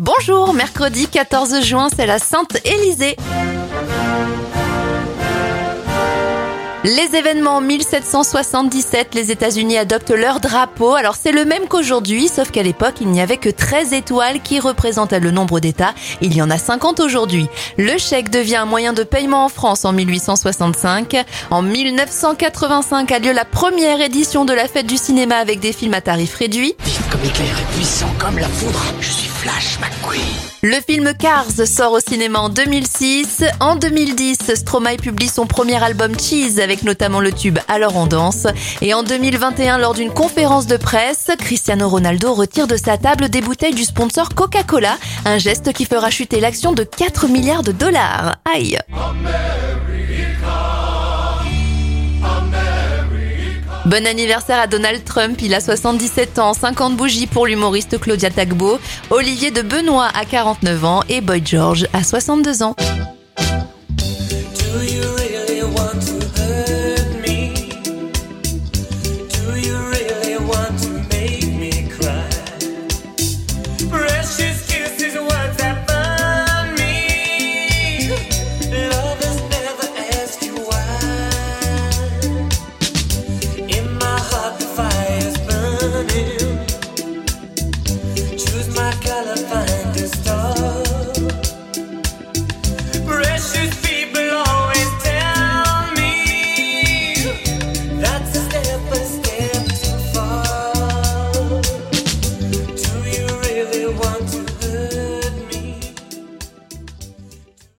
Bonjour, mercredi 14 juin, c'est la Sainte Élysée. Les événements 1777, les États-Unis adoptent leur drapeau. Alors c'est le même qu'aujourd'hui, sauf qu'à l'époque, il n'y avait que 13 étoiles qui représentaient le nombre d'États. Il y en a 50 aujourd'hui. Le chèque devient un moyen de paiement en France en 1865. En 1985 a lieu la première édition de la fête du cinéma avec des films à tarif réduit. Comme l'éclair et puissant comme la foudre. Je suis Flash McQueen. Le film Cars sort au cinéma en 2006. En 2010, Stromae publie son premier album Cheese avec notamment le tube Alors on danse. Et en 2021, lors d'une conférence de presse, Cristiano Ronaldo retire de sa table des bouteilles du sponsor Coca-Cola, un geste qui fera chuter l'action de 4 milliards de dollars. Aïe Bon anniversaire à Donald Trump, il a 77 ans, 50 bougies pour l'humoriste Claudia Tagbo, Olivier de Benoît à 49 ans et Boy George à 62 ans.